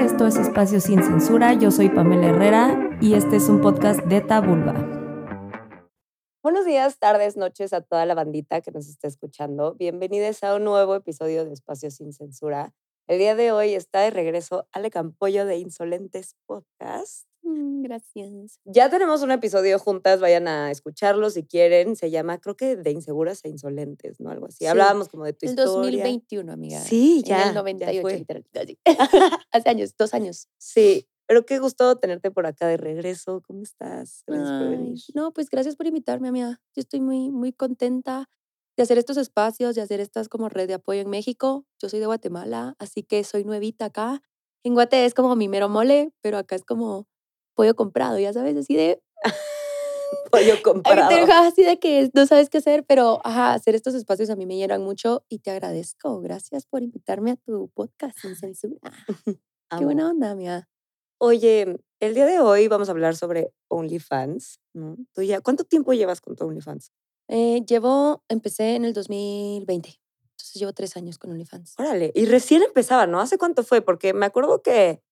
Esto es Espacio Sin Censura. Yo soy Pamela Herrera y este es un podcast de Tabulba. Buenos días, tardes, noches a toda la bandita que nos está escuchando. Bienvenidos a un nuevo episodio de Espacio Sin Censura. El día de hoy está de regreso Ale Campollo de Insolentes Podcast. Mm, gracias. Ya tenemos un episodio juntas, vayan a escucharlo si quieren. Se llama, creo que de inseguras e insolentes, ¿no? Algo así. Hablábamos como de tu el historia. 2021, amiga. Sí, ya. En el ya 98, fue. literal. Así. Hace años, dos años. Sí, pero qué gusto tenerte por acá de regreso. ¿Cómo estás? Gracias por venir. no, pues gracias por invitarme, amiga. Yo estoy muy, muy contenta de hacer estos espacios, de hacer estas como red de apoyo en México. Yo soy de Guatemala, así que soy nuevita acá. En Guate es como mi mero mole, pero acá es como pollo comprado, ya sabes, así de Pollo te comprado. dejas así de que no sabes qué hacer, pero ajá, hacer estos espacios a mí me llenan mucho y te agradezco. Gracias por invitarme a tu podcast sin censura. Qué buena onda, mía. Oye, el día de hoy vamos a hablar sobre OnlyFans. ¿Tú ya, ¿Cuánto tiempo llevas con tu OnlyFans? Eh, llevo, empecé en el 2020, entonces llevo tres años con OnlyFans. Órale, y recién empezaba, ¿no? ¿Hace cuánto fue? Porque me acuerdo que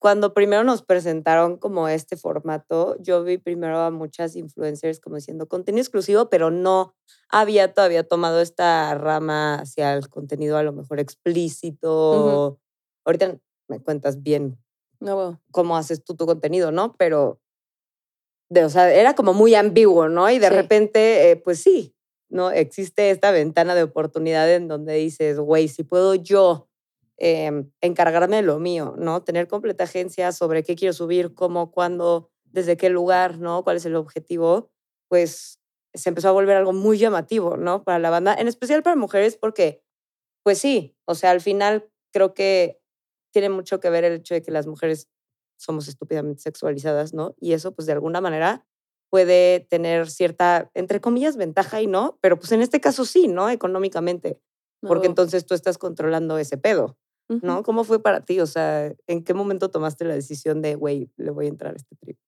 cuando primero nos presentaron como este formato, yo vi primero a muchas influencers como diciendo contenido exclusivo, pero no había todavía tomado esta rama hacia el contenido a lo mejor explícito. Ahorita me cuentas bien No, bueno, cómo haces tú tu contenido, ¿no? Pero, de, o sea, era como muy ambiguo, ¿no? Y de Sí. repente, eh, pues sí, ¿no? Existe esta ventana de oportunidad en donde dices, güey, si puedo yo em, encargarme de lo mío, ¿no? Tener completa agencia sobre qué quiero subir, cómo, cuándo, desde qué lugar, ¿no? ¿Cuál es el objetivo? Pues se empezó a volver algo muy llamativo, ¿no? Para la banda, en especial para mujeres, porque, pues sí, o sea, al final creo que tiene mucho que ver el hecho de que las mujeres somos estúpidamente sexualizadas, ¿no? Y eso, pues de alguna manera puede tener cierta, entre comillas, ventaja y no, pero pues en este caso sí, ¿no? Económicamente, porque entonces tú estás controlando ese pedo, ¿no? ¿Cómo fue para ti? O sea, ¿en qué momento tomaste la decisión de, güey, le voy a entrar a este trip?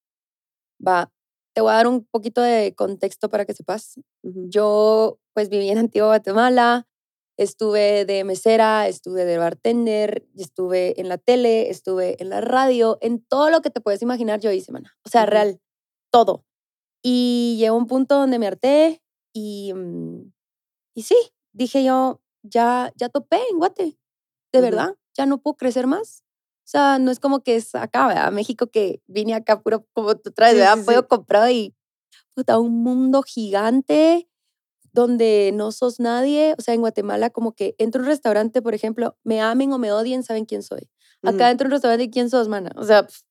Va, te voy a dar un poquito de contexto para que sepas. Yo, pues, viví en Antigua Guatemala, estuve de mesera, estuve de bartender, estuve en la tele, estuve en la radio, en todo lo que te puedes imaginar yo hice, mana. O sea, real, todo. Y llegó un punto donde me harté y, mm, y sí, dije yo, ya, ya topé en Guate, de verdad, ya no puedo crecer más. O sea, no es como que es acá, ¿verdad? México que vine acá puro como tú traes, Sí, ¿verdad? sí, Pollo sí. comprado y puta, un mundo gigante donde no sos nadie. O sea, en Guatemala como que entro a un restaurante, por ejemplo, me amen o me odien, saben quién soy. Acá entro a un restaurante y quién sos, mana. O sea, pf,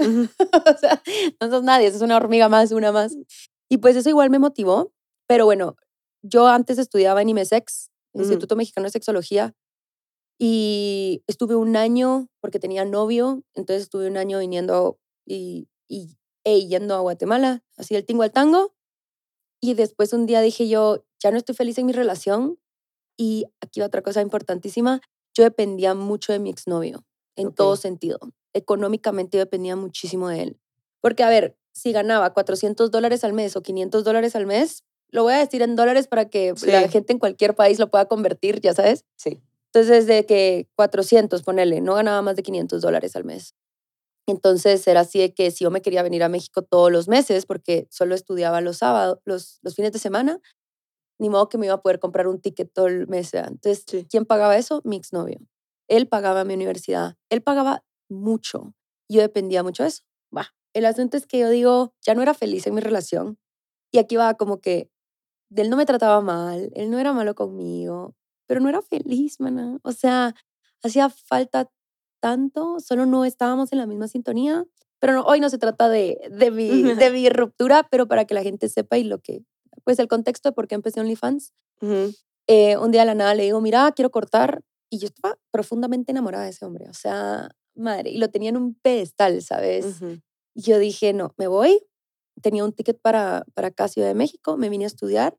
Ujú. o sea, no sos nadie, sos una hormiga más, una más. Y pues eso igual me motivó. Pero bueno, yo antes estudiaba en IMESEX. Instituto Mexicano de Sexología, y estuve un año porque tenía novio, entonces estuve un año viniendo y, y e yendo a Guatemala, así el tingo al tango. Y después un día dije yo, ya no estoy feliz en mi relación. Y aquí va otra cosa importantísima, yo dependía mucho de mi exnovio, en todo sentido. Económicamente yo dependía muchísimo de él. Porque, a ver, si ganaba 400 dólares al mes o 500 dólares al mes, lo voy a decir en dólares para que la gente en cualquier país lo pueda convertir, ya sabes. Sí. Entonces, de que 400, ponele, no ganaba más de 500 dólares al mes. Entonces, era así de que si yo me quería venir a México todos los meses, porque solo estudiaba los sábados, los, los fines de semana, ni modo que me iba a poder comprar un ticket todo el mes. Entonces, Sí. ¿quién pagaba eso? Mi exnovio. Él pagaba mi universidad. Él pagaba mucho. Yo dependía mucho de eso. Va. El asunto es que yo digo, ya no era feliz en mi relación. Y aquí va como que él no me trataba mal, él no era malo conmigo, pero no era feliz, mana. O sea, hacía falta tanto, solo no estábamos en la misma sintonía. Pero no, hoy no se trata de, de, mi, de mi ruptura, pero para que la gente sepa y lo que, pues el contexto de por qué empecé OnlyFans. Ujú. Eh, un día de la nada le digo, mira, quiero cortar. Y yo estaba profundamente enamorada de ese hombre. O sea, madre, y lo tenía en un pedestal, ¿sabes? Ujú. Y yo dije, no, me voy. Tenía un ticket para, para acá, Ciudad de México. Me vine a estudiar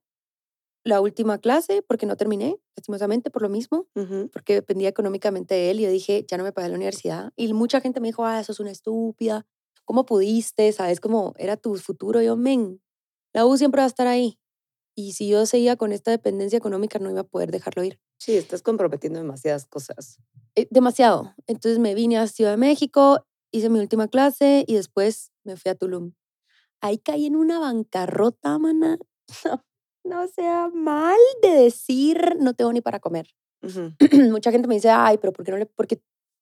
la última clase porque no terminé, lastimosamente, por lo mismo, Ujú. porque dependía económicamente de él. Y yo dije, ya no me pagué la universidad. Y mucha gente me dijo, ah, eso es una estúpida. ¿Cómo pudiste? ¿Sabes cómo era tu futuro? Yo, men, la U siempre va a estar ahí. Y si yo seguía con esta dependencia económica, no iba a poder dejarlo ir. Sí, estás comprometiendo demasiadas cosas. eh, demasiado. Entonces me vine a Ciudad de México, hice mi última clase y después me fui a Tulum. Ahí caí en una bancarrota, mana. No, sea mal de decir, no tengo ni para comer. Mucha gente me dice, ay, pero ¿por qué no le...? Porque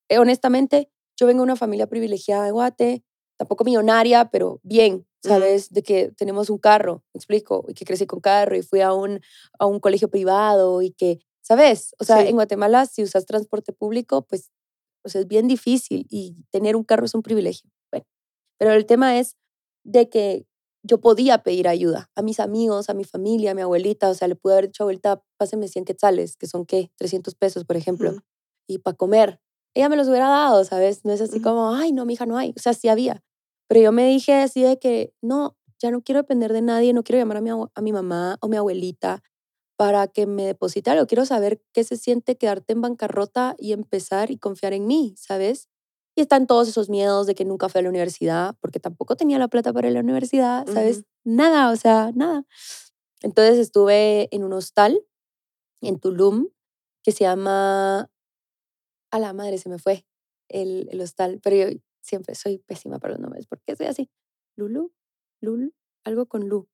eh, honestamente, yo vengo de una familia privilegiada de Guate, tampoco millonaria, pero bien, ¿sabes? De que tenemos un carro, me explico, y que crecí con carro y fui a un, a un colegio privado y que, ¿sabes? O sea, en Guatemala, si usas transporte público, pues, pues es bien difícil y tener un carro es un privilegio. Bueno, pero el tema es de que yo podía pedir ayuda a mis amigos, a mi familia, a mi abuelita, o sea, le pude haber dicho, abuelita, páseme 100 quetzales, que son, ¿qué? 300 pesos, por ejemplo, y para comer. Ella me los hubiera dado, ¿sabes? No es así como, ay, no, mi hija, no hay. O sea, sí había. Pero yo me dije así de que, no, ya no quiero depender de nadie, no quiero llamar a mi, a mi mamá o mi abuelita para que me deposite algo. Quiero saber qué se siente quedarte en bancarrota y empezar y confiar en mí, ¿sabes? Y están todos esos miedos de que nunca fui a la universidad, porque tampoco tenía la plata para ir a la universidad, ¿sabes? Nada, o sea, nada. Entonces estuve en un hostal en Tulum que se llama... A la madre se me fue el, el hostal, pero yo siempre soy pésima para los nombres. ¿Por qué soy así? Lulu, Lulu, algo con Lu.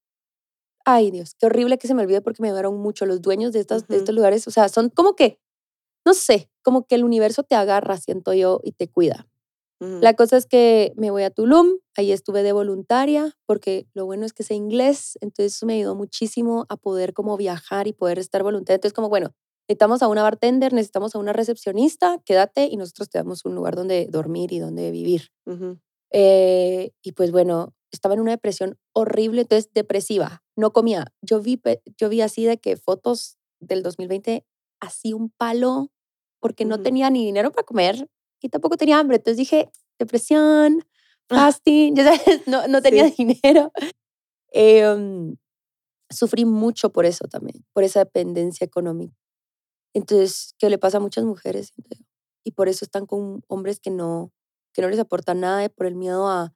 Ay, Dios, qué horrible que se me olvide porque me ayudaron mucho los dueños de, estas, de estos lugares. O sea, son como que, no sé, como que el universo te agarra, siento yo, y te cuida. La cosa es que me voy a Tulum, ahí estuve de voluntaria, porque lo bueno es que sé inglés, entonces eso me ayudó muchísimo a poder como viajar y poder estar voluntaria. Entonces como, bueno, necesitamos a una bartender, necesitamos a una recepcionista, quédate y nosotros te damos un lugar donde dormir y donde vivir. Eh, y pues bueno, estaba en una depresión horrible, entonces depresiva, no comía. Yo vi, yo vi así de que fotos del 2020, así un palo, porque no tenía ni dinero para comer, y tampoco tenía hambre. Entonces dije, depresión, ah. fasting, ya sabes, no, no tenía dinero. Em, sufrí mucho por eso también, por esa dependencia económica. Entonces, ¿qué le pasa a muchas mujeres? Y por eso están con hombres que no, que no les aportan nada por el miedo a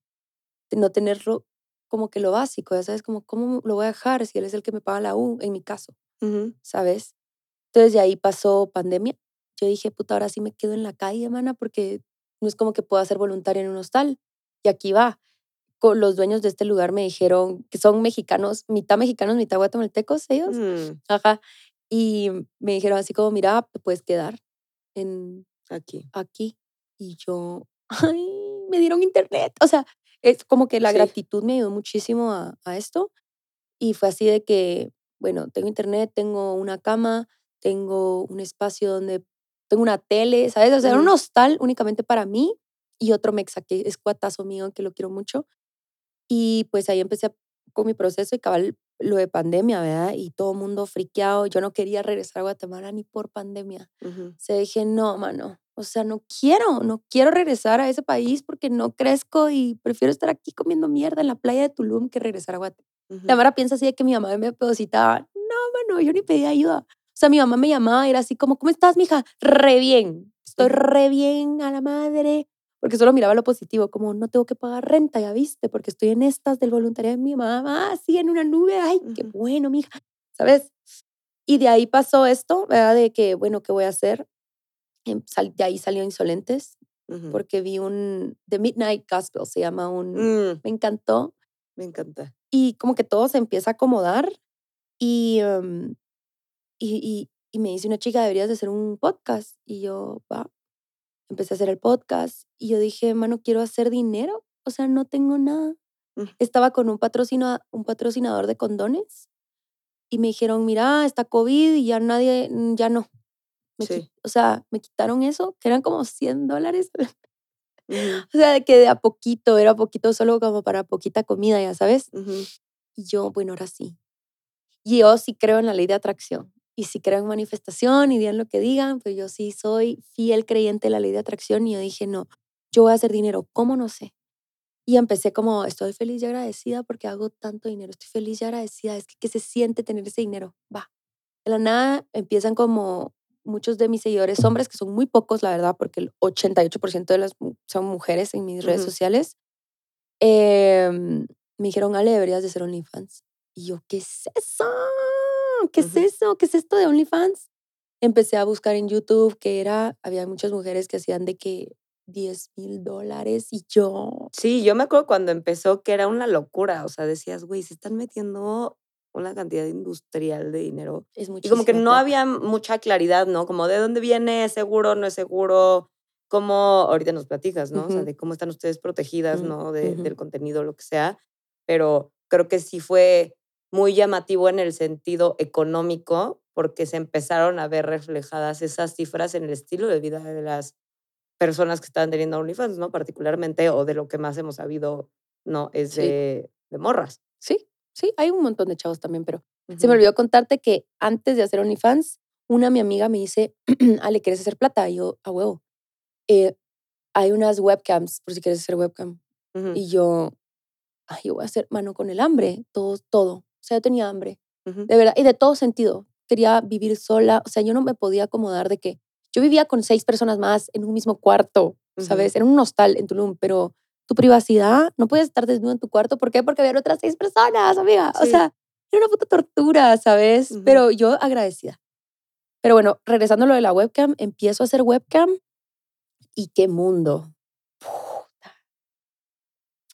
no tenerlo como que lo básico, ya sabes, como, ¿cómo lo voy a dejar si él es el que me paga la U, en mi caso? ¿Sabes? Entonces, de ahí pasó pandemia yo dije, puta, ahora sí me quedo en la calle, mana, porque no es como que pueda ser voluntaria en un hostal. Y aquí va. Los dueños de este lugar me dijeron que son mexicanos, mitad mexicanos, mitad guatemaltecos ellos. Mm. Ajá. Y me dijeron así como, mira, te puedes quedar en aquí. Aquí. Y yo, ay, me dieron internet. O sea, es como que la gratitud me ayudó muchísimo a, a esto. Y fue así de que, bueno, tengo internet, tengo una cama, tengo un espacio donde tengo una tele, ¿sabes? O sea, era un hostal únicamente para mí y otro mexa que es cuatazo mío, que lo quiero mucho. Y pues ahí empecé con mi proceso y cabal lo de pandemia, ¿verdad? Y todo el mundo friqueado. Yo no quería regresar a Guatemala ni por pandemia. Se dije, no, mano. O sea, no quiero, no quiero regresar a ese país porque no crezco y prefiero estar aquí comiendo mierda en la playa de Tulum que regresar a Guatemala. La Mara piensa así de que mi mamá me depositaba. No, mano, yo ni pedí ayuda. O sea, mi mamá me llamaba y era así como, ¿cómo estás, mija? Re bien. Estoy re bien a la madre. Porque solo miraba lo positivo, como no tengo que pagar renta, ya viste, porque estoy en estas del voluntariado de mi mamá, así en una nube. Ay, qué bueno, mija. ¿Sabes? Y de ahí pasó esto, ¿verdad? De que, bueno, ¿qué voy a hacer? Em, de ahí salió Insolentes, porque vi un The Midnight Gospel, se llama un. Mm. Me encantó. Me encanta. Y como que todo se empieza a acomodar. Y em, y, y, me dice una chica, deberías de hacer un podcast. Y yo, va, empecé a hacer el podcast y yo dije, mano, quiero hacer dinero. O sea, no tengo nada. Mm. Estaba con un, patrocino, un patrocinador de condones y me dijeron, mira, está COVID y ya nadie, mm, ya no. O sea, me quitaron eso, que eran como 100 dólares. o sea, que de a poquito, era poquito solo como para poquita comida, ya sabes. Y yo, bueno, ahora sí. Y yo sí creo en la ley de atracción. Y si creo en manifestación y digan lo que digan, pues yo sí soy fiel creyente de la ley de atracción y yo dije, no, yo voy a hacer dinero, ¿cómo no sé? Y empecé como, estoy feliz y agradecida porque hago tanto dinero, estoy feliz y agradecida, es que ¿qué se siente tener ese dinero? Va. De la nada empiezan como muchos de mis seguidores hombres, que son muy pocos, la verdad, porque el 88% de las son mujeres en mis redes sociales, em, me dijeron, Ale, deberías de ser OnlyFans. Y yo, ¿qué es eso? ¿Qué es eso? ¿Qué es esto de OnlyFans? empecé a buscar en YouTube que era, había muchas mujeres que hacían de que 10 mil dólares y yo... Sí, yo me acuerdo cuando empezó que era una locura, o sea, decías, güey, se están metiendo una cantidad industrial de dinero. Es Y como que no había mucha claridad, ¿no? Como de dónde viene, es seguro, no es seguro, cómo, ahorita nos platicas, ¿no? O sea, de cómo están ustedes protegidas, Mm, ¿no? De- ujú. Del contenido, lo que sea. Pero creo que sí fue muy llamativo en el sentido económico, porque se empezaron a ver reflejadas esas cifras en el estilo de vida de las personas que estaban teniendo OnlyFans, ¿no? Particularmente, o de lo que más hemos sabido, ¿no? Es Sí. de, morras. Sí, sí, hay un montón de chavos también, pero se me olvidó contarte que antes de hacer OnlyFans, una mi amiga me dice, Ale, ¿quieres hacer plata? Y yo, a huevo. Eh, hay unas webcams, por si quieres hacer webcam. Y yo, ay, yo voy a hacer mano con el hambre, todo, todo. O sea, yo tenía hambre, ujú. de verdad, y de todo sentido. Quería vivir sola, o sea, yo no me podía acomodar de que yo vivía con seis personas más en un mismo cuarto, ¿sabes? Era un hostal en Tulum, pero tu privacidad, no puedes estar desnudo en tu cuarto. ¿Por qué? Porque había otras seis personas, amiga. O Sí. sea, era una puta tortura, ¿sabes? Ujú. Pero yo agradecida. Pero bueno, regresando a lo de la webcam, empiezo a hacer webcam y qué mundo. Puta.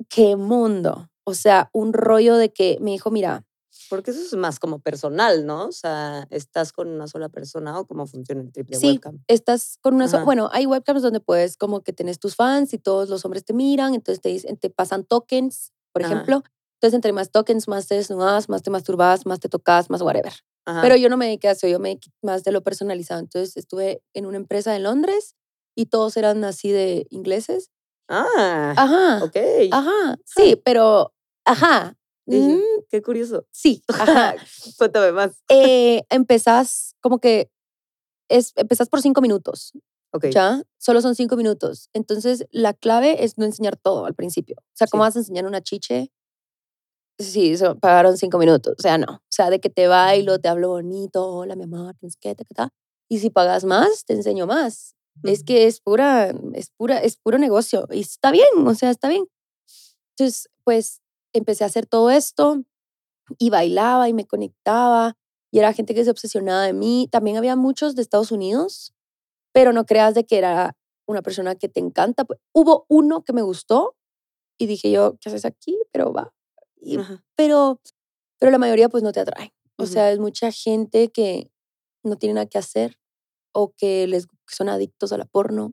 Qué mundo. O sea, un rollo de que me dijo, mira, Porque eso es más como personal, ¿no? O sea, ¿estás con una sola persona o cómo funciona el triple Sí, webcam? estás con una... so- Ajá. bueno, hay webcams donde puedes como que tenés tus fans y todos los hombres te miran, entonces te, dicen, te pasan tokens, por Ajá. ejemplo. Entonces, entre más tokens, más te desnudas, más te masturbas, más te tocas, más whatever. Ajá. Pero yo no me dediqué a eso, yo me dediqué más de lo personalizado. Entonces, estuve en una empresa en Londres y todos eran así de ingleses. ah, Ajá. ok. Ajá. Sí, pero... Ajá. Mm, Qué curioso. sí, ajá. Cuéntame más. eh, empezás como que es, empezás por cinco minutos, Ok. ¿ya? Solo son cinco minutos. Entonces, la clave es no enseñar todo al principio. O sea, ¿cómo Sí. vas a enseñar una chiche? Sí, pagaron cinco minutos. O sea, no. O sea, de que te bailo, te hablo bonito, hola, mi amor, sé qué, ta, ta. Y si pagas más, te enseño más. Es Ujú. que es pura, es pura, es puro negocio. Y está bien, o sea, está bien. Entonces, pues, empecé a hacer todo esto y bailaba y me conectaba y era gente que se obsesionaba de mí. También había muchos de Estados Unidos, pero no creas de que era una persona que te encanta. Pu- Hubo uno que me gustó y dije yo, ¿qué haces aquí? Pero va. Y- Ajá. pero, pero la mayoría pues no te atrae. O Ujú. sea, es mucha gente que no tiene nada que hacer o que les que son adictos a la porno.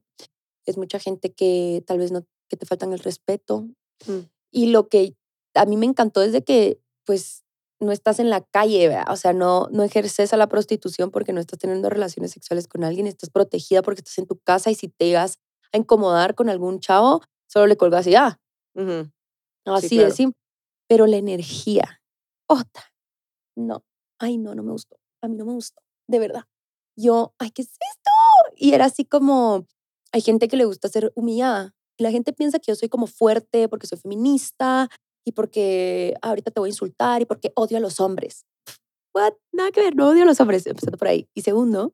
Es mucha gente que tal vez no, que te faltan el respeto. Mm. Y lo que a mí me encantó es de que, pues, no estás en la calle, ¿verdad? o sea, no, no ejerces a la prostitución porque no estás teniendo relaciones sexuales con alguien, estás protegida porque estás en tu casa y si te llegas a incomodar con algún chavo, solo le colgas y ya. Ujú. Así claro. de simple. Pero la energía, otra, no, ay, no, no me gustó. A mí no me gustó, de verdad. Yo, ay, ¿qué es esto? Y era así como, hay gente que le gusta ser humillada. Y la gente piensa que yo soy como fuerte porque soy feminista y porque "Ah, ahorita te voy a insultar y porque odio a los hombres. What? Nada que ver, no odio a los hombres, empezando por ahí. Y segundo,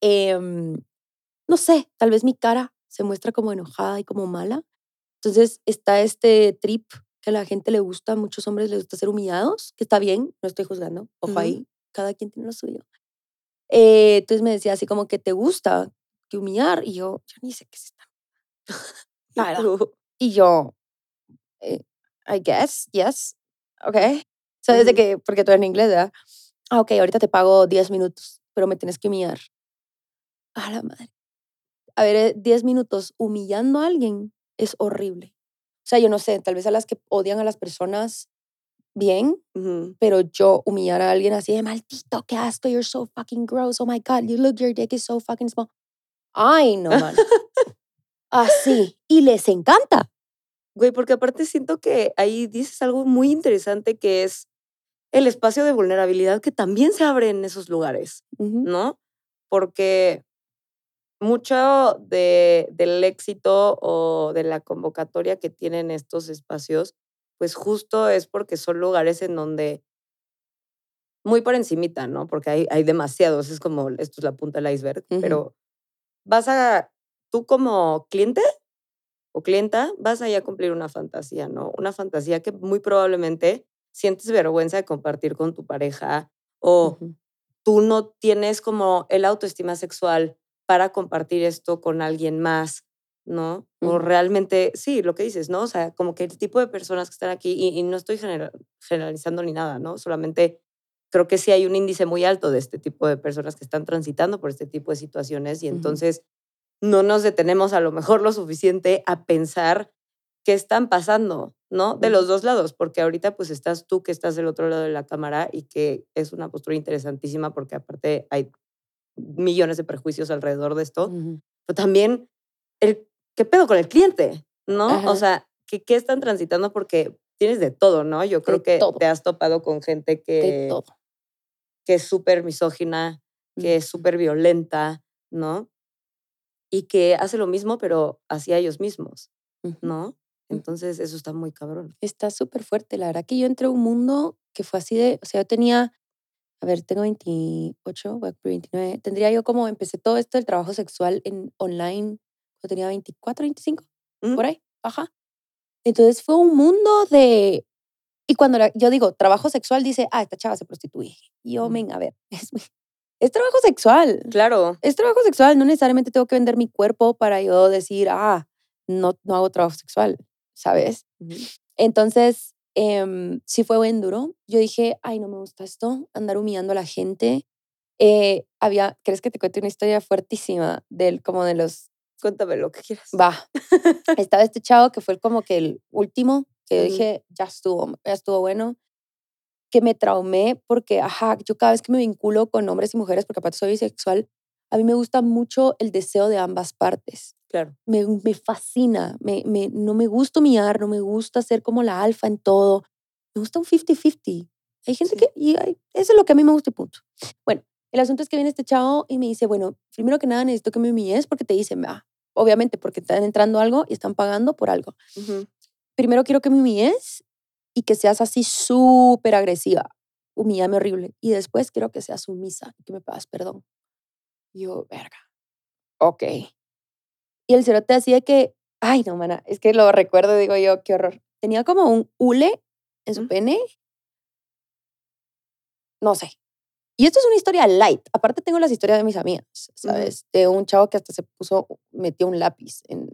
em, no sé, tal vez mi cara se muestra como enojada y como mala. Entonces está este trip que a la gente le gusta, a muchos hombres les gusta ser humillados, que está bien, no estoy juzgando, ojo Ujú. ahí, cada quien tiene lo suyo. Eh, entonces me decía así como que te gusta que humillar y yo, yo ni sé qué es esta. ¿Y La verdad. tú? Y yo, eh, I guess, yes, ok. O sea, desde que, porque tú eres en inglés, ¿verdad? Ah, ok, ahorita te pago 10 minutos, pero me tienes que humillar. A la madre. A ver, eh, 10 minutos humillando a alguien es horrible. O sea, yo no sé, tal vez a las que odian a las personas bien, Ujú. pero yo humillar a alguien así de maldito, qué asco, you're so fucking gross, oh my god, you look, your dick is so fucking small. Ay, no, man. Así. Y les encanta. Güey, porque aparte siento que ahí dices algo muy interesante que es el espacio de vulnerabilidad que también se abre en esos lugares. ¿no? Porque mucho de, del éxito o de la convocatoria que tienen estos espacios, pues justo es porque son lugares en donde muy por encimita, ¿no? Porque hay, hay demasiados, es como, esto es la punta del iceberg, Ujú. pero vas a, tú como cliente o clienta, vas ahí a cumplir una fantasía, ¿no? Una fantasía que muy probablemente sientes vergüenza de compartir con tu pareja o tú no tienes como el autoestima sexual para compartir esto con alguien más, ¿no? O realmente, sí, lo que dices, ¿no? O sea, como que el tipo de personas que están aquí, y, no estoy generalizando ni nada, ¿no? Solamente creo que sí hay un índice muy alto de este tipo de personas que están transitando por este tipo de situaciones y entonces no nos detenemos a lo mejor lo suficiente a pensar qué están pasando, ¿no? De los dos lados, porque ahorita pues estás tú que estás del otro lado de la cámara y que es una postura interesantísima porque aparte hay millones de prejuicios alrededor de esto, pero también el qué pedo con el cliente, ¿no? O sea, ¿qué, ¿qué, están transitando? Porque tienes de todo, ¿no? Yo creo que te has topado con gente que, que es súper misógina, que es súper violenta, ¿no? Y que hace lo mismo, pero hacia ellos mismos, ¿no? Entonces, eso está muy cabrón. Está súper fuerte. La verdad que yo entré a un mundo que fue así de, o sea, yo tenía, a ver, tengo 28, voy a 29, tendría yo como, empecé todo esto del trabajo sexual en online, cuando tenía 24, 25, por ahí, ajá. Entonces fue un mundo de, y cuando yo digo trabajo sexual, dice, ah, esta chava se prostituye. Y yo, men, a ver, es, es trabajo sexual. Claro. Es trabajo sexual, no necesariamente tengo que vender mi cuerpo para yo decir, ah, no, no hago trabajo sexual. ¿sabes? Entonces, eh, sí fue buen duro. Yo dije, ay, no me gusta esto, andar humillando a la gente. Eh, había, ¿crees que te cuente una historia fuertísima del, como de los... Cuéntame lo que quieras. Va. Estaba este chavo que fue como que el último, que yo dije, ya estuvo, ya estuvo bueno que me traumé porque, ajá, yo cada vez que me vinculo con hombres y mujeres, porque aparte soy bisexual, a mí me gusta mucho el deseo de ambas partes. Claro. Me, me fascina. Me, me, no me gusta humillar, no me gusta ser como la alfa en todo. Me gusta un 50-50. Hay gente que. Y eso es lo que a mí me gusta y punto. Bueno, el asunto es que viene este chavo y me dice: Bueno, primero que nada necesito que me humilles porque te dicen, ah, obviamente porque están entrando algo y están pagando por algo. Primero quiero que me humilles y que seas así súper agresiva. Humíllame horrible. Y después quiero que seas sumisa y que me pagas perdón. yo, verga. Ok. Y el cerote decía que, ay, no, mana, es que lo recuerdo, digo yo, qué horror. Tenía como un hule en su pene. No sé. Y esto es una historia light. Aparte tengo las historias de mis amigas, ¿sabes? De un chavo que hasta se puso, metió un lápiz en,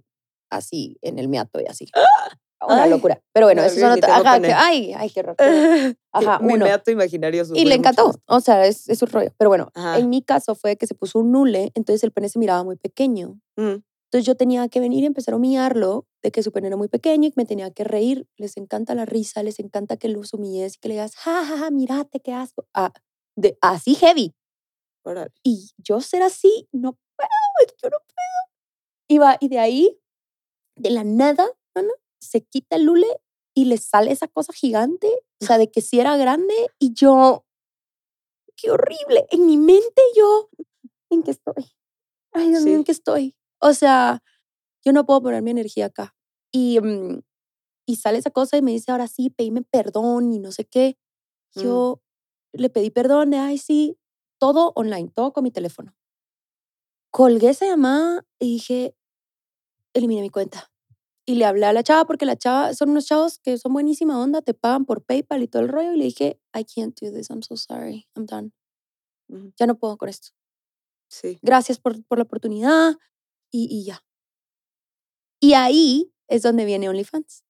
así en el miato y así. ¡Ah! Una locura. Pero bueno, eso son otras. ay, ay, qué horror. Ajá, Mi meato imaginario. Y le encantó. O sea, es, es un rollo. Pero bueno, en mi caso fue que se puso un nule, entonces el pene se miraba muy pequeño. Mm. Entonces yo tenía que venir y empezar a humillarlo de que su pene era muy pequeño y me tenía que reír. Les encanta la risa, les encanta que los humilles y que le digas, ja, ja, ja, mírate, qué asco. Ah, de, así heavy. Y yo ser así, no puedo, yo no puedo. Y, va, y de ahí, de la nada, se quita el lule y le sale esa cosa gigante, o sea, de que si era grande y yo, qué horrible. En mi mente yo, ¿en qué estoy? Ay, Dios mío, ¿en qué estoy? O sea, yo no puedo poner mi energía acá. Y, mm, y sale esa cosa y me dice, ahora sí, pedime perdón y no sé qué. Mm. Yo le pedí perdón de, ay, sí, todo online, todo con mi teléfono. Colgué esa llamada y dije, elimine mi cuenta. Y le hablé a la chava porque la chava, son unos chavos que son buenísima onda, te pagan por PayPal y todo el rollo. Y le dije, I can't do this, I'm so sorry, I'm done. Ya no puedo con esto. Sí. Gracias por, por la oportunidad y, ya. Y ahí es donde viene OnlyFans.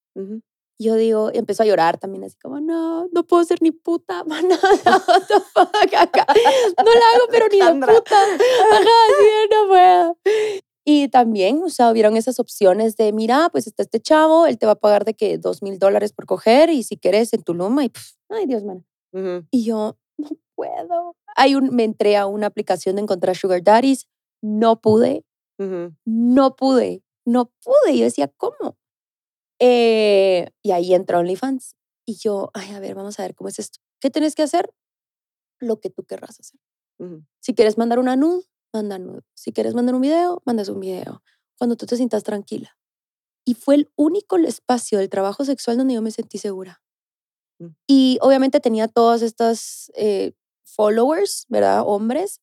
Yo digo, empezó a llorar también, así como, no, no puedo ser ni puta, no, no, no, no la hago, pero ni de puta. Ajá, sí, no puedo. Y también, o sea, hubieron esas opciones de, mira, pues está este chavo, él te va a pagar de que dos mil dólares por coger y si quieres en Tulum, y ay, Dios mío. Y yo, no puedo. Hay un, me entré a una aplicación de encontrar sugar daddies, no pude, no pude, no pude. Yo decía, ¿cómo? Eh, y ahí entra OnlyFans. Y yo, ay, a ver, vamos a ver cómo es esto. ¿Qué tienes que hacer? Lo que tú querrás hacer. Si quieres mandar una nud, manda nud. Si quieres mandar un video, mandas un video. Cuando tú te sientas tranquila. Y fue el único espacio del trabajo sexual donde yo me sentí segura. Mm. Y obviamente tenía todas estas eh, followers, ¿verdad? Hombres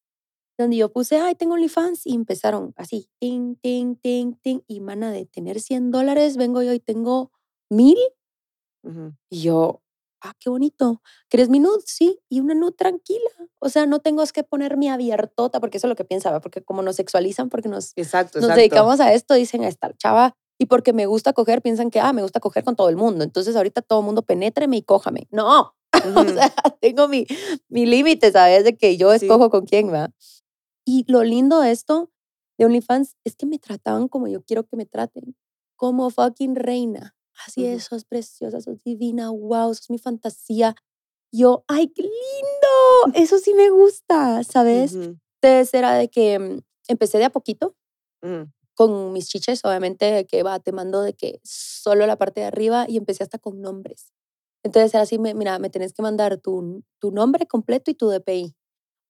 donde yo puse, ay, tengo OnlyFans, y empezaron así, ting, ting, ting, ting, y mana, de tener 100 dólares, vengo yo y tengo mil. Y yo, ah, qué bonito. ¿Quieres mi nude? Sí, y una nude tranquila. O sea, no tengo que ponerme abiertota, porque eso es lo que piensa, porque como nos sexualizan, porque nos, Exacto, nos exacto. dedicamos a esto, dicen a esta chava, y porque me gusta coger, piensan que, ah, me gusta coger con todo el mundo. Entonces ahorita todo el mundo penétreme y cójame. No, o Ujú. sea, tengo mi, mi límite, ¿sabes? De que yo Sí. escojo con quién va. Y lo lindo de esto, de OnlyFans, es que me trataban como yo quiero que me traten, como fucking reina. Así es, sos preciosa, sos divina, wow, sos mi fantasía. Yo, ay, qué lindo, eso sí me gusta, ¿sabes? Entonces era de que mm, empecé de a poquito ujú. con mis chiches, obviamente, que va, te mando de que solo la parte de arriba y empecé hasta con nombres. Entonces era así, mira, me tenés que mandar tu, tu nombre completo y tu DPI.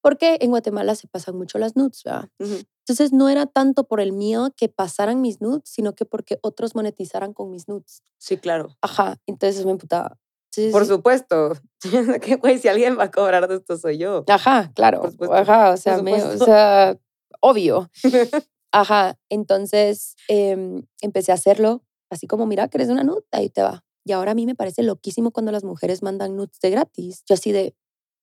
Porque en Guatemala se pasan mucho las nudes, ¿verdad? Entonces no era tanto por el miedo que pasaran mis nudes, sino que porque otros monetizaran con mis nudes. Sí, claro. Ajá, entonces me emputaba. Entonces, Por supuesto. que güey, si alguien va a cobrar de esto soy yo. Ajá, claro. Ajá, o sea, me- o sea, obvio. Ajá, entonces em, empecé a hacerlo así como, mira, que eres una nude, ahí te va. Y ahora a mí me parece loquísimo cuando las mujeres mandan nudes de gratis. Yo así de,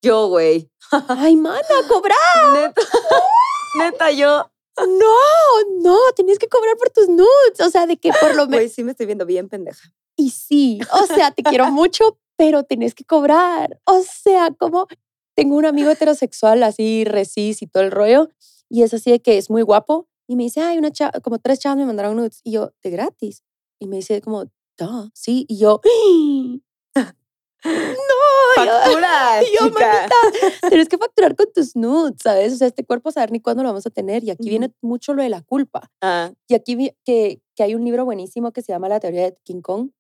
Yo, güey. ay, mana, cobrar. Neta. Neta, yo. No, no, tenías que cobrar por tus nudes. O sea, de que por lo menos. Güey, sí me estoy viendo bien pendeja. Y sí, o sea, te quiero mucho, pero tenés que cobrar. O sea, como tengo un amigo heterosexual así, recis y todo el rollo, y es así de que es muy guapo, y me dice, ay, una chava, como tres chavas me mandaron nudes, y yo, de gratis. Y me dice como, "Duh, sí, y yo, no, yo, Factura, yo, chica. manita, tienes que facturar con tus nudes, ¿sabes? O sea, este cuerpo saber ni cuándo lo vamos a tener, y aquí Ujú. viene mucho lo de la culpa. Ah, Y aquí vi que, que hay un libro buenísimo que se llama La teoría de King Kong,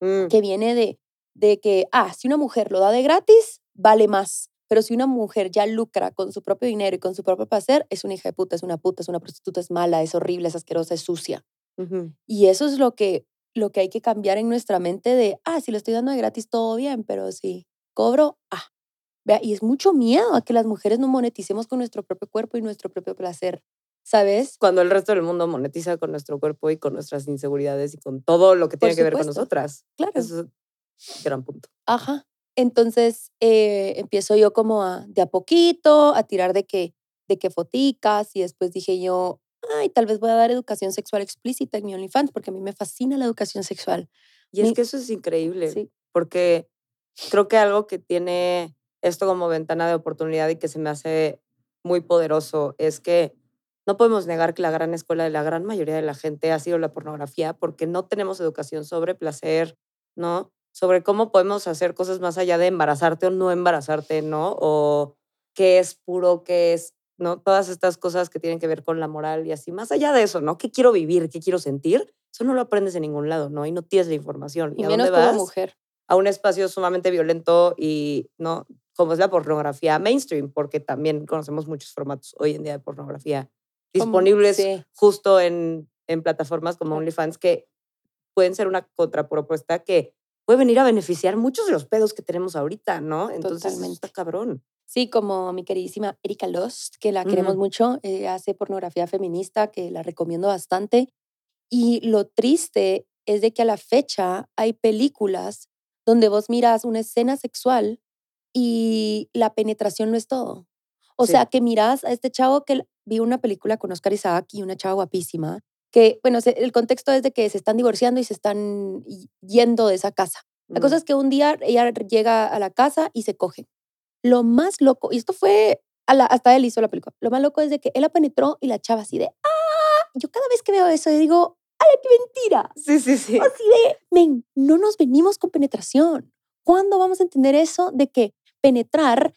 mm, que viene de, de que, ah, si una mujer lo da de gratis, vale más. Pero si una mujer ya lucra con su propio dinero y con su propio placer, es una hija de puta, es una puta, es una prostituta, es mala, es horrible, es asquerosa, es sucia. ujú. Y eso es lo que, lo que hay que cambiar en nuestra mente de, ah, si lo estoy dando de gratis, todo bien, pero si cobro, ah. Vea, y es mucho miedo a que las mujeres no moneticemos con nuestro propio cuerpo y nuestro propio placer, ¿sabes? Cuando el resto del mundo monetiza con nuestro cuerpo y con nuestras inseguridades y con todo lo que tiene que ver con supuesto. nosotras. Claro. Eso es un gran punto. Ajá. Entonces eh, empiezo yo como a, de a poquito, a tirar de que, de que foticas y después dije yo, ay, tal vez voy a dar educación sexual explícita en mi OnlyFans porque a mí me fascina la educación sexual. Y es que eso es increíble. Sí. porque creo que algo que tiene esto como ventana de oportunidad y que se me hace muy poderoso es que no podemos negar que la gran escuela de la gran mayoría de la gente ha sido la pornografía porque no tenemos educación sobre placer, ¿no? Sobre cómo podemos hacer cosas más allá de embarazarte o no embarazarte, ¿no? O qué es puro, qué es, ¿no? Todas estas cosas que tienen que ver con la moral y así. Más allá de eso, ¿no? ¿Qué quiero vivir? ¿Qué quiero sentir? Eso no lo aprendes en ningún lado, ¿no? Y no tienes la información. ¿Y, a menos dónde como vas? mujer. a un espacio sumamente violento y no como es la pornografía mainstream, porque también conocemos muchos formatos hoy en día de pornografía disponibles sí. justo en, en plataformas como. OnlyFans que pueden ser una contrapropuesta que puede venir a beneficiar muchos de los pedos que tenemos ahorita, ¿no? Entonces Totalmente. está cabrón. Sí, como mi queridísima Erika Lost, que la queremos mucho, ella hace pornografía feminista, que la recomiendo bastante. Y lo triste es de que a la fecha hay películas donde vos miras una escena sexual y la penetración no es todo. O Sí. sea, que miras a este chavo que vi una película con Oscar Isaac y una chava guapísima, que, bueno, el contexto es de que se están divorciando y se están yendo de esa casa. La cosa Mm. es que un día ella llega a la casa y se coge. Lo más loco, y esto fue, a la- hasta él hizo la película, lo más loco es de que él la penetró y la chava así de, ¡ah! Yo cada vez que veo eso, yo digo, ¡ay, qué mentira! Sí, sí, sí. Así de, men, no nos venimos con penetración. ¿Cuándo vamos a entender eso de que penetrar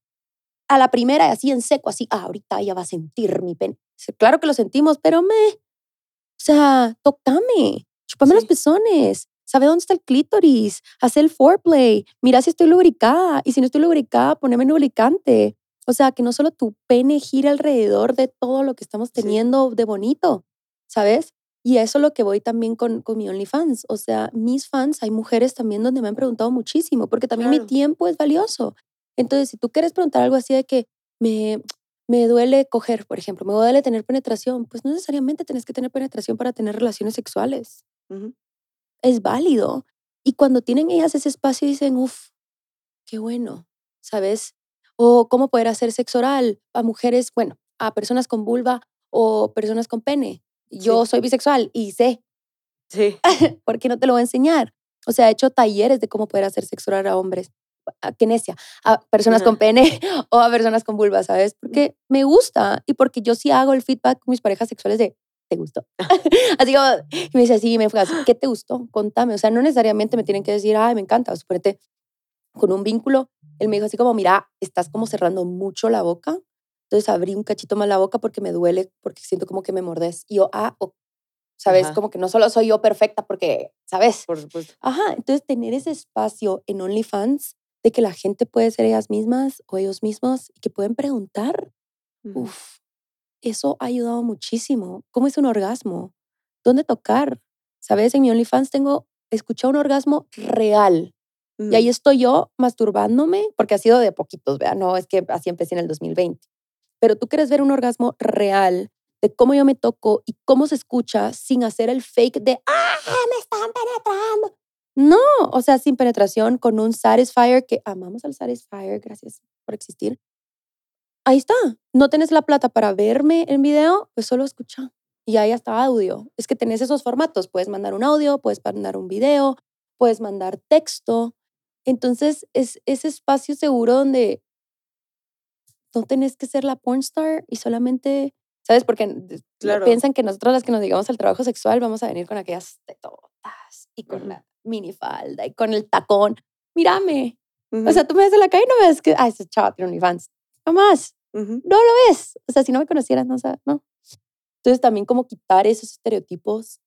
a la primera así en seco, así, ah, ahorita ella va a sentir mi pene? Claro que lo sentimos, pero me, o sea, tocame, chupame los pezones, sabe dónde está el clítoris, haz el foreplay, mira si estoy lubricada y si no estoy lubricada, poneme lubricante. O sea, que no solo tu pene gire alrededor de todo lo que estamos Sí. teniendo de bonito, ¿sabes? Y eso es lo que voy también con, con mi OnlyFans. O sea, mis fans, hay mujeres también donde me han preguntado muchísimo, porque también mi Claro. tiempo es valioso. Entonces, si tú quieres preguntar algo así de que me, me duele coger, por ejemplo, me duele tener penetración, pues no necesariamente tienes que tener penetración para tener relaciones sexuales. Ujú. Es válido. Y cuando tienen ellas ese espacio dicen, uff, qué bueno, ¿sabes? O cómo poder hacer sexo oral a mujeres, bueno, a personas con vulva o personas con pene. Yo soy bisexual y sé. Sí. ¿Por qué no te lo voy a enseñar? O sea, he hecho talleres de cómo poder hacer sexo oral a hombres, a kinesia, a personas con pene o a personas con vulva, ¿sabes? Porque me gusta y porque yo sí hago el feedback con mis parejas sexuales de, ¿te gustó? así como, y me dice, sí, me fue así, ¿qué te gustó? Contame. O sea, no necesariamente me tienen que decir, ay, me encanta. O suponete, con un vínculo, él me dijo así como, mira, estás como cerrando mucho la boca. Entonces abrí un cachito más la boca porque me duele, porque siento como que me mordes. Y yo, ah, ¿sabes? Como que no solo soy yo perfecta porque, ¿sabes? Por supuesto. Ajá, entonces tener ese espacio en OnlyFans de que la gente puede ser ellas mismas o ellos mismos y que pueden preguntar, uff, eso ha ayudado muchísimo. ¿Cómo es un orgasmo? ¿Dónde tocar? ¿Sabes? En mi OnlyFans tengo escuchado un orgasmo real. Y ahí estoy yo masturbándome, porque ha sido de poquitos, vea, no es que así empecé en el 2020. Pero tú quieres ver un orgasmo real de cómo yo me toco y cómo se escucha sin hacer el fake de, ah, me están penetrando. No, o sea, sin penetración, con un Satisfier que amamos al Satisfier, gracias por existir. Ahí está. No tenés la plata para verme en video, pues solo escucha. Y ahí está audio. Es que tenés esos formatos. Puedes mandar un audio, puedes mandar un video, puedes mandar texto. Entonces, es ese espacio seguro donde no tenés que ser la porn star y solamente ¿Sabes? Porque piensan que nosotros las que nos digamos al trabajo sexual vamos a venir con aquellas tetotas y con la minifalda y con el tacón. Mírame. O sea, tú me ves en la calle y no ves que, ah, ese chava tiene OnlyFans. Jamás. No lo ves. O sea, si no me conocieras, no, o no. Entonces también como quitar esos estereotipos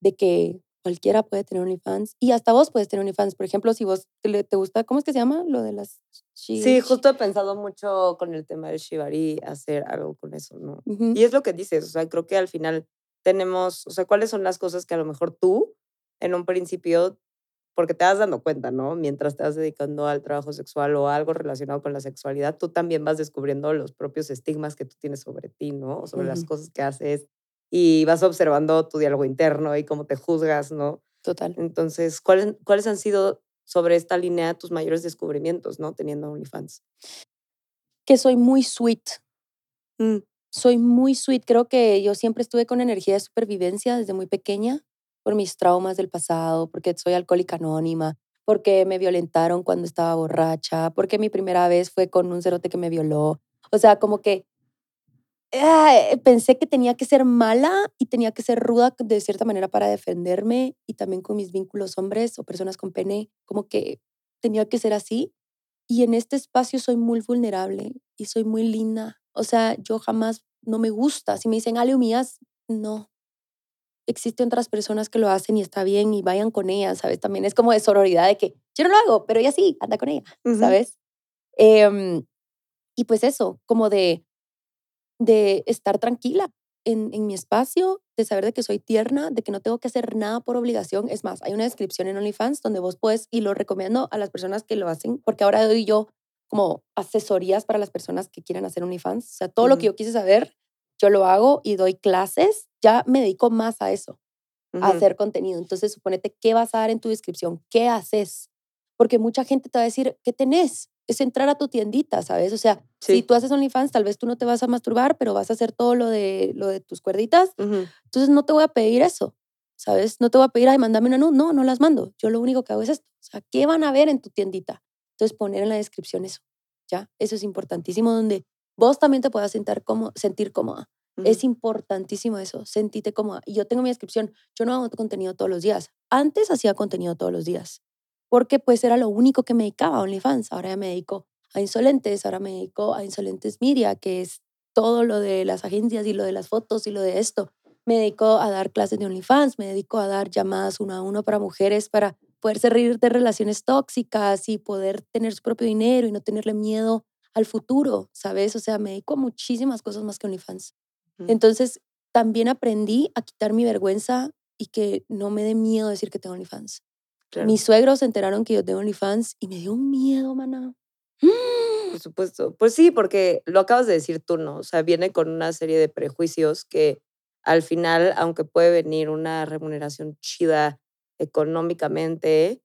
de que cualquiera puede tener OnlyFans y hasta vos puedes tener OnlyFans. Por ejemplo, si vos te, te gusta, ¿cómo es que se llama? Lo de las... Sí, justo he pensado mucho con el tema del Shibari, hacer algo con eso, ¿no? Y es lo que dices, o sea, creo que al final tenemos, o sea, ¿cuáles son las cosas que a lo mejor tú en un principio, porque te vas dando cuenta, ¿no? Mientras te vas dedicando al trabajo sexual o algo relacionado con la sexualidad, tú también vas descubriendo los propios estigmas que tú tienes sobre ti, ¿no? Sobre las cosas que haces y vas observando tu diálogo interno y cómo te juzgas, ¿no? Total. Entonces, ¿cuáles, ¿cuáles han sido sobre esta línea tus mayores descubrimientos, ¿no? Teniendo OnlyFans. Que soy muy sweet. Mm. Soy muy sweet. Creo que yo siempre estuve con energía de supervivencia desde muy pequeña por mis traumas del pasado, porque soy alcohólica anónima, porque me violentaron cuando estaba borracha, porque mi primera vez fue con un cerote que me violó. O sea, como que pensé que tenía que ser mala y tenía que ser ruda de cierta manera para defenderme y también con mis vínculos hombres o personas con pene, como que tenía que ser así. Y en este espacio soy muy vulnerable y soy muy linda. O sea, yo jamás no me gusta. Si me dicen, Ale, humillas, no. Existen otras personas que lo hacen y está bien y vayan con ellas, ¿sabes? También es como de sororidad de que yo no lo hago, pero ella sí, anda con ella, ¿sabes? Em, y pues eso, como de de estar tranquila en, en, mi espacio, de saber de que soy tierna, de que no tengo que hacer nada por obligación. Es más, hay una descripción en OnlyFans donde vos puedes, y lo recomiendo a las personas que lo hacen, porque ahora doy yo como asesorías para las personas que quieran hacer OnlyFans. O sea, todo lo que yo quise saber, yo lo hago y doy clases. Ya me dedico más a eso, a hacer contenido. Entonces, suponete qué vas a dar en tu descripción, qué haces. Porque mucha gente te va a decir, ¿qué tenés? es entrar a tu tiendita, ¿sabes? O sea, si tú haces OnlyFans, tal vez tú no te vas a masturbar, pero vas a hacer todo lo de, lo de tus cuerditas. Entonces no te voy a pedir eso, ¿sabes? No te voy a pedir, ay, mándame una nud. No, no las mando. Yo lo único que hago es esto. O sea, ¿qué van a ver en tu tiendita? Entonces poner en la descripción eso, ¿ya? Eso es importantísimo, donde vos también te puedas sentar como, sentir cómoda. Es importantísimo eso, sentirte cómoda. Y yo tengo mi descripción, yo no hago contenido todos los días. Antes hacía contenido todos los días porque pues era lo único que me dedicaba a OnlyFans. Ahora ya me dedico a Insolentes, ahora me dedico a Insolentes Media, que es todo lo de las agencias y lo de las fotos y lo de esto. Me dedico a dar clases de OnlyFans, me dedico a dar llamadas uno a uno para mujeres para poder salir de relaciones tóxicas y poder tener su propio dinero y no tenerle miedo al futuro, ¿sabes? O sea, me dedico a muchísimas cosas más que OnlyFans. Entonces, también aprendí a quitar mi vergüenza y que no me dé miedo decir que tengo OnlyFans. Mis suegros se enteraron que yo tengo OnlyFans y me dio un miedo, mana. Por supuesto. Pues sí, porque lo acabas de decir tú, ¿no? O sea, viene con una serie de prejuicios que al final, aunque puede venir una remuneración chida económicamente,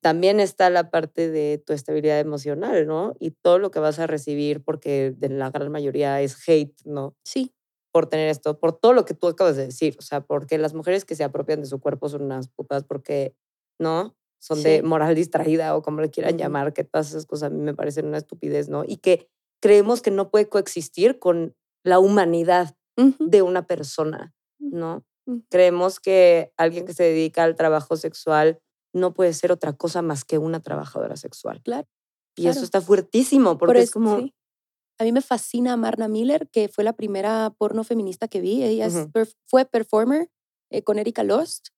también está la parte de tu estabilidad emocional, ¿no? Y todo lo que vas a recibir, porque de la gran mayoría es hate, ¿no? Sí. Por tener esto, por todo lo que tú acabas de decir. O sea, porque las mujeres que se apropian de su cuerpo son unas putas, porque, ¿no? Son de moral distraída o como le quieran llamar, que todas esas cosas a mí me parecen una estupidez, ¿no? Y que creemos que no puede coexistir con la humanidad de una persona, Mm. ¿no? Mm. Creemos que alguien que se dedica al trabajo sexual no puede ser otra cosa más que una trabajadora sexual. Claro, Y eso está fuertísimo, porque Por es como... sí. A mí me fascina Marna Miller, que fue la primera porno feminista que vi. Ella es Ujú. perf- fue performer eh, con Erika Lost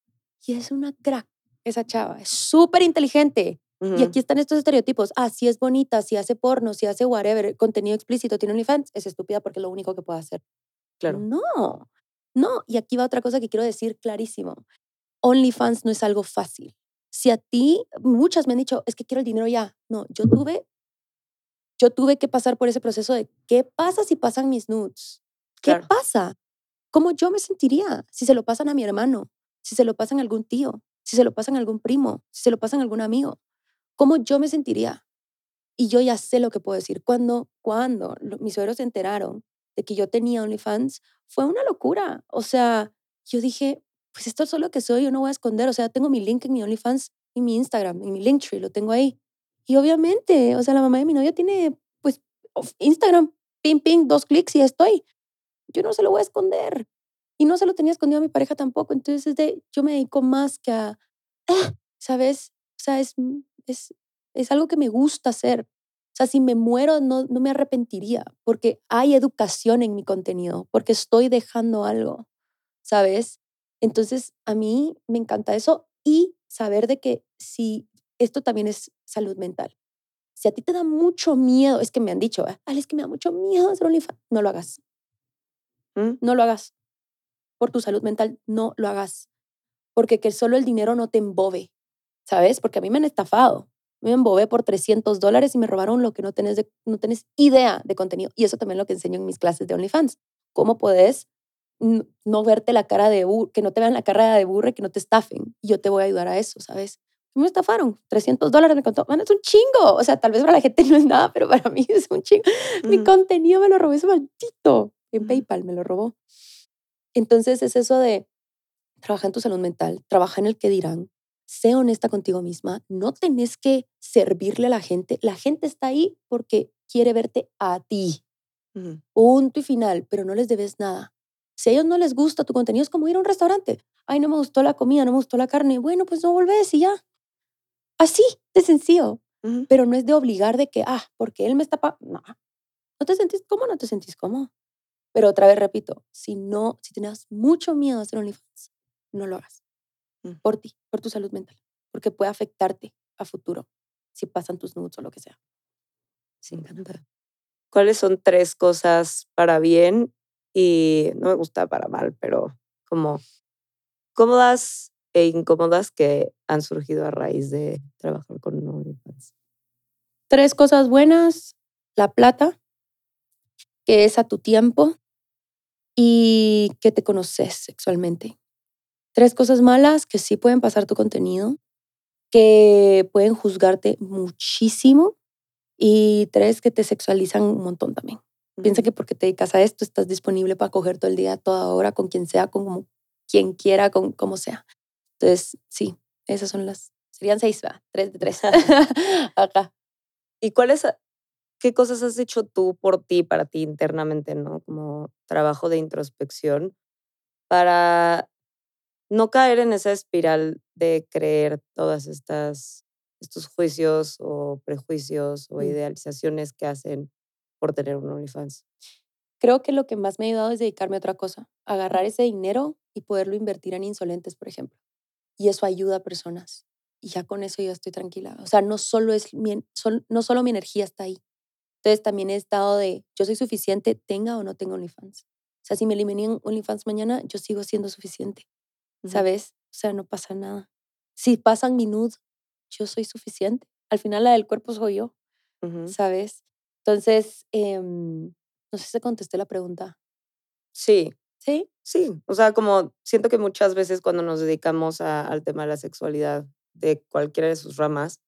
y es una crack, esa chava. Es súper inteligente. Y ujú, aquí están estos estereotipos. Ah, si es bonita, si hace porno, si hace whatever, contenido explícito, tiene OnlyFans, es estúpida porque es lo único que puede hacer. Claro. No, no. Y aquí va otra cosa que quiero decir clarísimo. OnlyFans no es algo fácil. Si a ti, muchas me han dicho, es que quiero el dinero ya. No, yo tuve, yo tuve que pasar por ese proceso de, ¿qué pasa si pasan mis nudes? ¿Qué Claro. pasa? ¿Cómo yo me sentiría si se lo pasan a mi hermano? Si se lo pasan a algún tío? Si se lo pasan a algún primo? Si se lo pasan a algún amigo? ¿Cómo yo me sentiría? Y yo ya sé lo que puedo decir. Cuando, cuando mis suegros se enteraron de que yo tenía OnlyFans, fue una locura. O sea, yo dije, pues esto es lo que soy, yo no voy a esconder. O sea, tengo mi link en mi OnlyFans, en mi Instagram, en mi Linktree, lo tengo ahí. Y obviamente, o sea, la mamá de mi novio tiene, pues, Instagram, ping, ping, dos clics y estoy. Yo no se lo voy a esconder. Y no se lo tenía escondido a mi pareja tampoco. Entonces, es de, yo me dedico más que a, ah, ¿sabes? O sea, es, mm, es, es algo que me gusta hacer. O sea, si me muero, no, no me arrepentiría, porque hay educación en mi contenido, porque estoy dejando algo, ¿sabes? Entonces, a mí me encanta eso y saber de que si esto también es salud mental. Si a ti te da mucho miedo, es que me han dicho, "Ah, Ale, es que me da mucho miedo hacer OnlyFans, no lo hagas, ¿Mm? no lo hagas. Por tu salud mental, no lo hagas. Porque que solo el dinero no te embobe, ¿sabes? Porque a mí me han estafado. Me embobé por 300 dólares y me robaron lo que no tenés, de- no tenés idea de contenido. Y eso también es lo que enseño en mis clases de OnlyFans. Cómo puedes no verte la cara de burro, que no te vean la cara de burro y que no te estafen. Y yo te voy a ayudar a eso, ¿sabes? Me estafaron, 300 dólares me contó. Man, es un chingo. O sea, tal vez para la gente no es nada, pero para mí es un chingo. Mi contenido me lo robó ese maldito. En. PayPal me lo robó. Entonces es eso de trabaja en tu salud mental, trabaja en el que dirán, sé honesta contigo misma, no tenés que servirle a la gente. La gente está ahí porque quiere verte a ti. Punto y final, pero no les debes nada. Si a ellos no les gusta tu contenido, es como ir a un restaurante. Ay, no me gustó la comida, no me gustó la carne. Bueno, pues no volvés y ya. Así de sencillo. Pero no es de obligar de que, ah, porque él me está pa-". No. ¿No te sentís cómodo? No te sentís cómodo. Pero otra vez repito, si no, si tenías mucho miedo a hacer OnlyFans, no lo hagas. Mm. Por ti, por tu salud mental. Porque puede afectarte a futuro si pasan tus nudes o lo que sea. Sí, me encanta. ¿Cuáles son tres cosas para bien y no me gusta para mal, pero como cómodas e incómodas que han surgido a raíz de trabajar con OnlyFans? Tres cosas buenas, la plata, que es a tu tiempo y que te conoces sexualmente. Tres cosas malas que sí pueden pasar tu contenido, que pueden juzgarte muchísimo y tres que te sexualizan un montón también. Piensa que porque te dedicas a esto estás disponible para coger todo el día, toda hora, con quien sea, con como- quien quiera, con como sea. Entonces, sí, esas son las, serían seis, ¿verdad? Tres de tres. Acá. ¿Y cuáles, qué cosas has hecho tú por ti, para ti internamente, no? Como trabajo de introspección para no caer en esa espiral de creer todas estas estos juicios o prejuicios o Mm. idealizaciones que hacen por tener un OnlyFans. Creo que lo que más me ha ayudado es dedicarme a otra cosa, agarrar ese dinero y poderlo invertir en insolentes, por ejemplo. Y eso ayuda a personas. Y ya con eso yo estoy tranquila. O sea, no solo, es mi, no solo mi energía está ahí. Entonces también he estado de, yo soy suficiente, tenga o no tenga OnlyFans. O sea, si me eliminan OnlyFans mañana, yo sigo siendo suficiente. ¿Sabes? O sea, no pasa nada. Si pasan mi nude, yo soy suficiente. Al final la del cuerpo soy yo. ¿Sabes? Entonces, em, no sé si contesté la pregunta. Sí, ¿Sí? sí. O sea, como siento que muchas veces cuando nos dedicamos a- al tema de la sexualidad de cualquiera de sus ramas,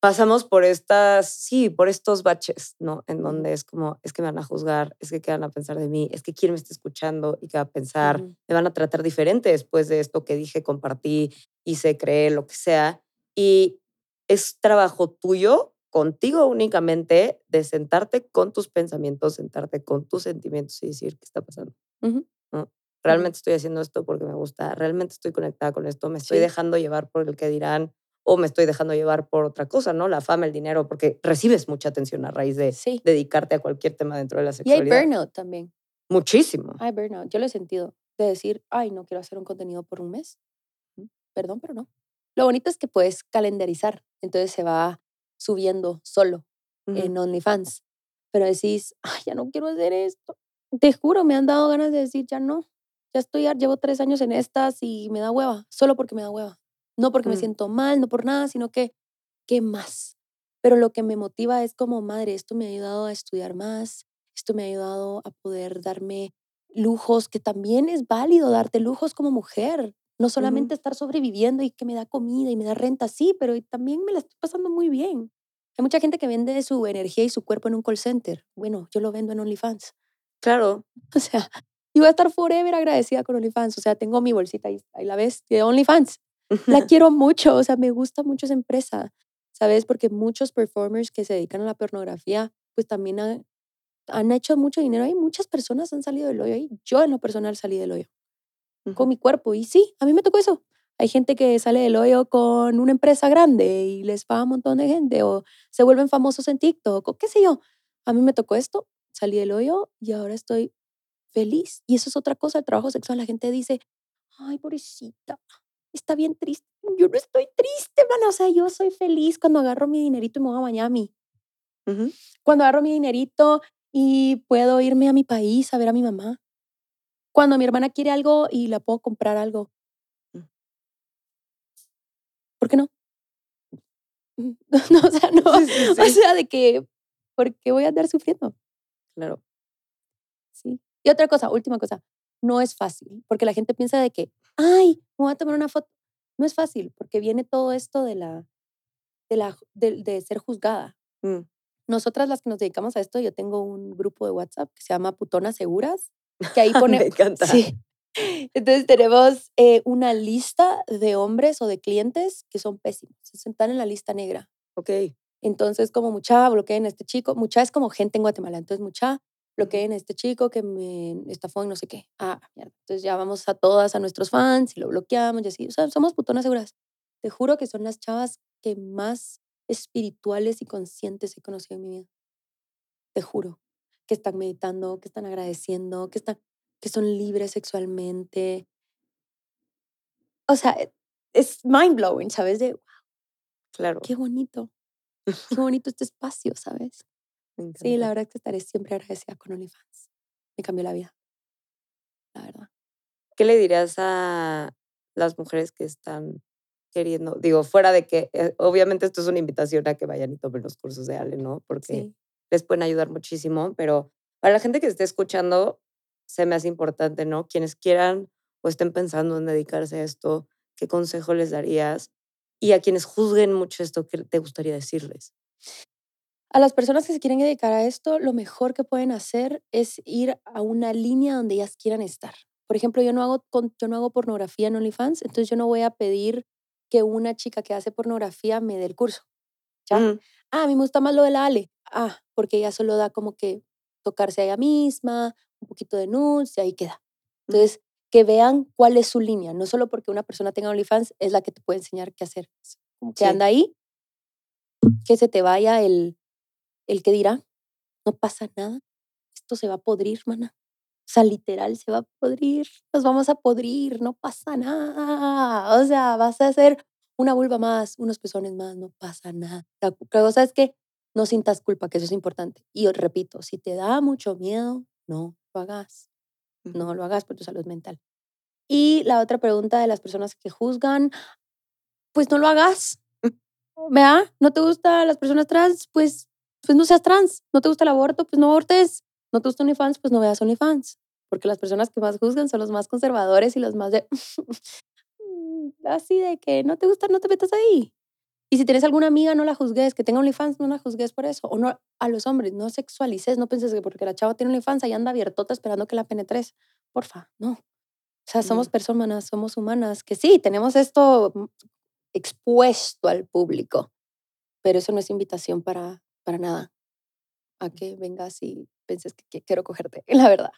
pasamos por estas, sí, por estos baches, ¿no? En donde es como, es que me van a juzgar, es que qué van a pensar de mí, es que quién me está escuchando y qué va a pensar, me van a tratar diferente después de esto que dije, compartí, hice, creé, lo que sea. Y es trabajo tuyo, contigo únicamente, de sentarte con tus pensamientos, sentarte con tus sentimientos y decir, ¿qué está pasando? Realmente estoy haciendo esto porque me gusta, realmente estoy conectada con esto, me estoy Sí. dejando llevar por el que dirán o me estoy dejando llevar por otra cosa, ¿no? La fama, el dinero, porque recibes mucha atención a raíz de Sí. dedicarte a cualquier tema dentro de la Y hay sexualidad. burnout también. Muchísimo. Hay burnout. Yo lo he sentido. De decir, ay, no quiero hacer un contenido por un mes. Perdón, pero no. Lo bonito es que puedes calendarizar. Entonces se va subiendo solo en OnlyFans. Pero decís, ay, ya no quiero hacer esto. Te juro, me han dado ganas de decir, ya no. Ya estoy, llevo tres años en estas y me da hueva. Solo porque me da hueva. No porque me Mm. siento mal, no por nada, sino que, ¿qué más? Pero lo que me motiva es como, madre, esto me ha ayudado a estudiar más. Esto me ha ayudado a poder darme lujos, que también es válido darte lujos como mujer. No solamente estar sobreviviendo y que me da comida y me da renta, sí, pero también me la estoy pasando muy bien. Hay mucha gente que vende su energía y su cuerpo en un call center. Bueno, yo lo vendo en OnlyFans. Claro. O sea, y voy a estar forever agradecida con OnlyFans. O sea, tengo mi bolsita ahí, ahí la ves, de OnlyFans. La quiero mucho, o sea, me gusta mucho esa empresa, ¿sabes? Porque muchos performers que se dedican a la pornografía, pues también han, han hecho mucho dinero ahí. Muchas personas han salido del hoyo ahí. Yo en lo personal salí del hoyo con mi cuerpo. Y sí, a mí me tocó eso. Hay gente que sale del hoyo con una empresa grande y les paga un montón de gente o se vuelven famosos en TikTok o qué sé yo. A mí me tocó esto, salí del hoyo y ahora estoy feliz. Y eso es otra cosa, el trabajo sexual. La gente dice, ay, pobrecita, está bien triste. Yo no estoy triste, man. O sea, yo soy feliz cuando agarro mi dinerito y me voy a Miami. Cuando agarro mi dinerito y puedo irme a mi país a ver a mi mamá. Cuando mi hermana quiere algo y la puedo comprar algo. Mm. ¿Por qué no? Mm, No, o sea, no. Sí, sí, O sea, de que, ¿por qué voy a andar sufriendo? Claro. Sí. Y otra cosa, última cosa, no es fácil, porque la gente piensa de que, ay, me voy a tomar una foto. No es fácil, porque viene todo esto de la, de la, de, de ser juzgada. Mm. Nosotras las que nos dedicamos a esto, yo tengo un grupo de WhatsApp que se llama Putonas Seguras, que ahí Me pone, encanta. sí. Entonces tenemos eh, una lista de hombres o de clientes que son pésimos, se están en la lista negra. Ok. Entonces, como mucha, bloqueen a este chico. Mucha es como gente en Guatemala. Entonces, mucha, bloqueen a este chico que me estafó y no sé qué. Ah, mierda. Entonces, ya vamos a todas, a nuestros fans y lo bloqueamos y así. O sea, somos putonas seguras. Te juro que son las chavas que más espirituales y conscientes he conocido en mi vida. Te juro. Que están meditando, que están agradeciendo, que, están, que son libres sexualmente. O sea, e- es mind blowing, ¿sabes? De Claro. qué bonito. Qué bonito este espacio, ¿sabes? Sí, la verdad es que estaré siempre agradecida con OnlyFans. Me cambió la vida, la verdad. ¿Qué le dirías a las mujeres que están queriendo? Digo, fuera de que, eh, obviamente esto es una invitación a que vayan y tomen los cursos de Ale, ¿no? Porque Sí. Les pueden ayudar muchísimo, pero para la gente que esté escuchando, se me hace importante, ¿no? Quienes quieran o estén pensando en dedicarse a esto, ¿qué consejo les darías? Y a quienes juzguen mucho esto, ¿qué te gustaría decirles? A las personas que se quieren dedicar a esto, lo mejor que pueden hacer es ir a una línea donde ellas quieran estar. Por ejemplo, yo no hago, yo no hago pornografía en OnlyFans, entonces yo no voy a pedir que una chica que hace pornografía me dé el curso. ¿Ya? Mm, Ah, a mí me gusta más lo de la Ale. Ah, porque ella solo da como que tocarse a ella misma, un poquito de nudes y ahí queda. Entonces, que vean cuál es su línea. No solo porque una persona tenga OnlyFans es la que te puede enseñar qué hacer. Como que Sí. anda ahí, que se te vaya el, el que dirá, no pasa nada, esto se va a podrir, mana. O sea, literal, se va a podrir, nos vamos a podrir, no pasa nada. O sea, vas a hacer una vulva más, unos pezones más, no pasa nada. La cosa es que no sientas culpa, que eso es importante. Y repito, si te da mucho miedo, no lo hagas no lo hagas por tu salud mental. Y la otra pregunta de las personas que juzgan, pues no lo hagas. ¿Vea? ¿No te gustan las personas trans? Pues, pues no seas trans. ¿No te gusta el aborto? Pues no abortes. ¿No te gusta OnlyFans? Pues no veas OnlyFans. Porque las personas que más juzgan son los más conservadores y los más de... mm, así de que no te gusta, no te metas ahí. Y si tienes alguna amiga, no la juzgues, que tenga OnlyFans, no la juzgues por eso. O no, a los hombres, no sexualices, no pienses que porque la chava tiene OnlyFans y anda abiertota esperando que la penetres. Porfa, no. O sea, somos personas, somos humanas, que sí, tenemos esto mm, expuesto al público, pero eso no es invitación para, para nada. A que vengas y penses que, quiero cogerte, la verdad.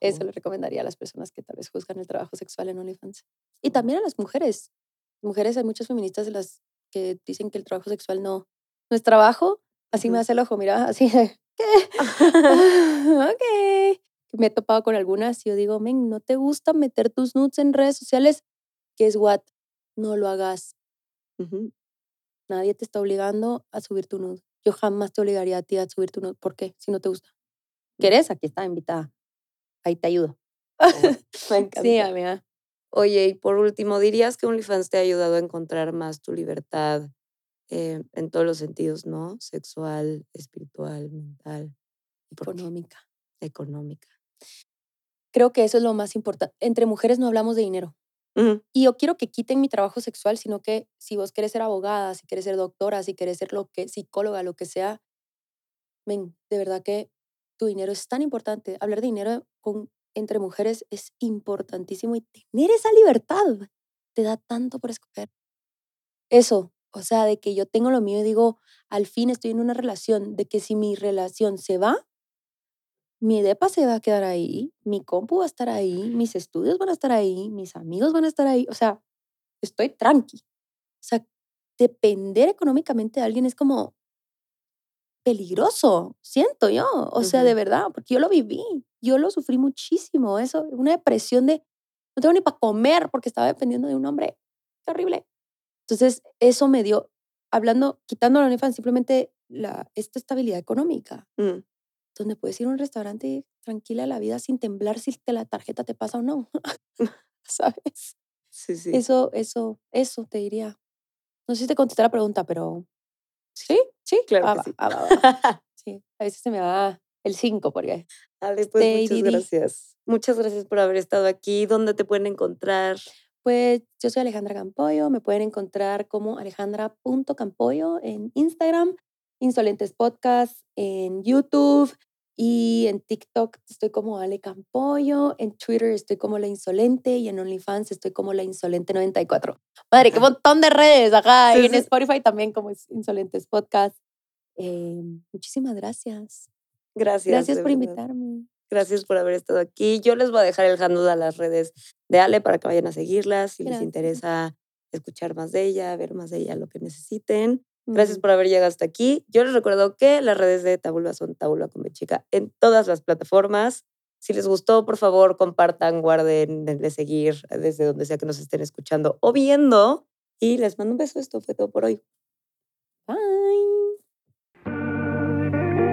Eso le recomendaría a las personas que tal vez juzgan el trabajo sexual en OnlyFans. Y también a las mujeres. Mujeres, hay muchas feministas de las que dicen que el trabajo sexual no, no es trabajo, así me hace el ojo, mira, así, ¿qué? ok. Me he topado con algunas y yo digo, men, ¿no te gusta meter tus nudes en redes sociales? ¿Qué es what? No lo hagas. Nadie te está obligando a subir tu nude. Yo jamás te obligaría a ti a subir tu nude. ¿Por qué? Si no te gusta. ¿Quieres? Aquí está, invitada. Ahí te ayudo. me encanta. Sí, amiga. Oye, y por último, ¿dirías que OnlyFans te ha ayudado a encontrar más tu libertad eh, en todos los sentidos, ¿no? Sexual, espiritual, mental. Económica. Económica. Creo que eso es lo más importante. Entre mujeres no hablamos de dinero. Y yo quiero que quiten mi trabajo sexual, sino que si vos querés ser abogada, si querés ser doctora, si querés ser lo que, psicóloga, lo que sea, ven, de verdad que tu dinero es tan importante. Hablar de dinero con entre mujeres es importantísimo y tener esa libertad te da tanto por escoger. Eso, o sea, de que yo tengo lo mío y digo, al fin estoy en una relación, de que si mi relación se va, mi depa se va a quedar ahí, mi compu va a estar ahí, mis estudios van a estar ahí, mis amigos van a estar ahí, o sea, estoy tranqui. O sea, depender económicamente de alguien es como peligroso, siento yo, o sea, de verdad, porque yo lo viví yo lo sufrí muchísimo, eso, una depresión de no tengo ni para comer porque estaba dependiendo de un hombre. Qué horrible. Entonces, eso me dio, hablando, quitando la OnlyFans, simplemente la, esta estabilidad económica, mm. donde puedes ir a un restaurante tranquila la vida sin temblar si te la tarjeta te pasa o no. ¿Sabes? Sí, sí. Eso, eso, eso te diría. No sé si te contesté la pregunta, pero sí, sí, claro. Ah, que sí. Ah, sí, a veces se me da el 5, porque. Dale, pues muchas gracias. Muchas gracias por haber estado aquí. ¿Dónde te pueden encontrar? Pues yo soy Alejandra Campoyo, me pueden encontrar como alejandra.campoyo en Instagram, Insolentes Podcast en YouTube y en TikTok estoy como Ale Campoyo, en Twitter estoy como La Insolente y en OnlyFans estoy como La Insolente 94. Madre, qué montón de redes acá y en Spotify también como Insolentes Podcast. Eh, muchísimas gracias. Gracias. Gracias por invitarme. Gracias por haber estado aquí. Yo les voy a dejar el handle a las redes de Ale para que vayan a seguirlas si les interesa escuchar más de ella, ver más de ella, lo que necesiten. Gracias por haber llegado hasta aquí. Yo les recuerdo que las redes de Tabula son Tabula con Chica en todas las plataformas. Si les gustó, por favor, compartan, guarden, denle seguir desde donde sea que nos estén escuchando o viendo. Y les mando un beso. Esto fue todo por hoy. Bye.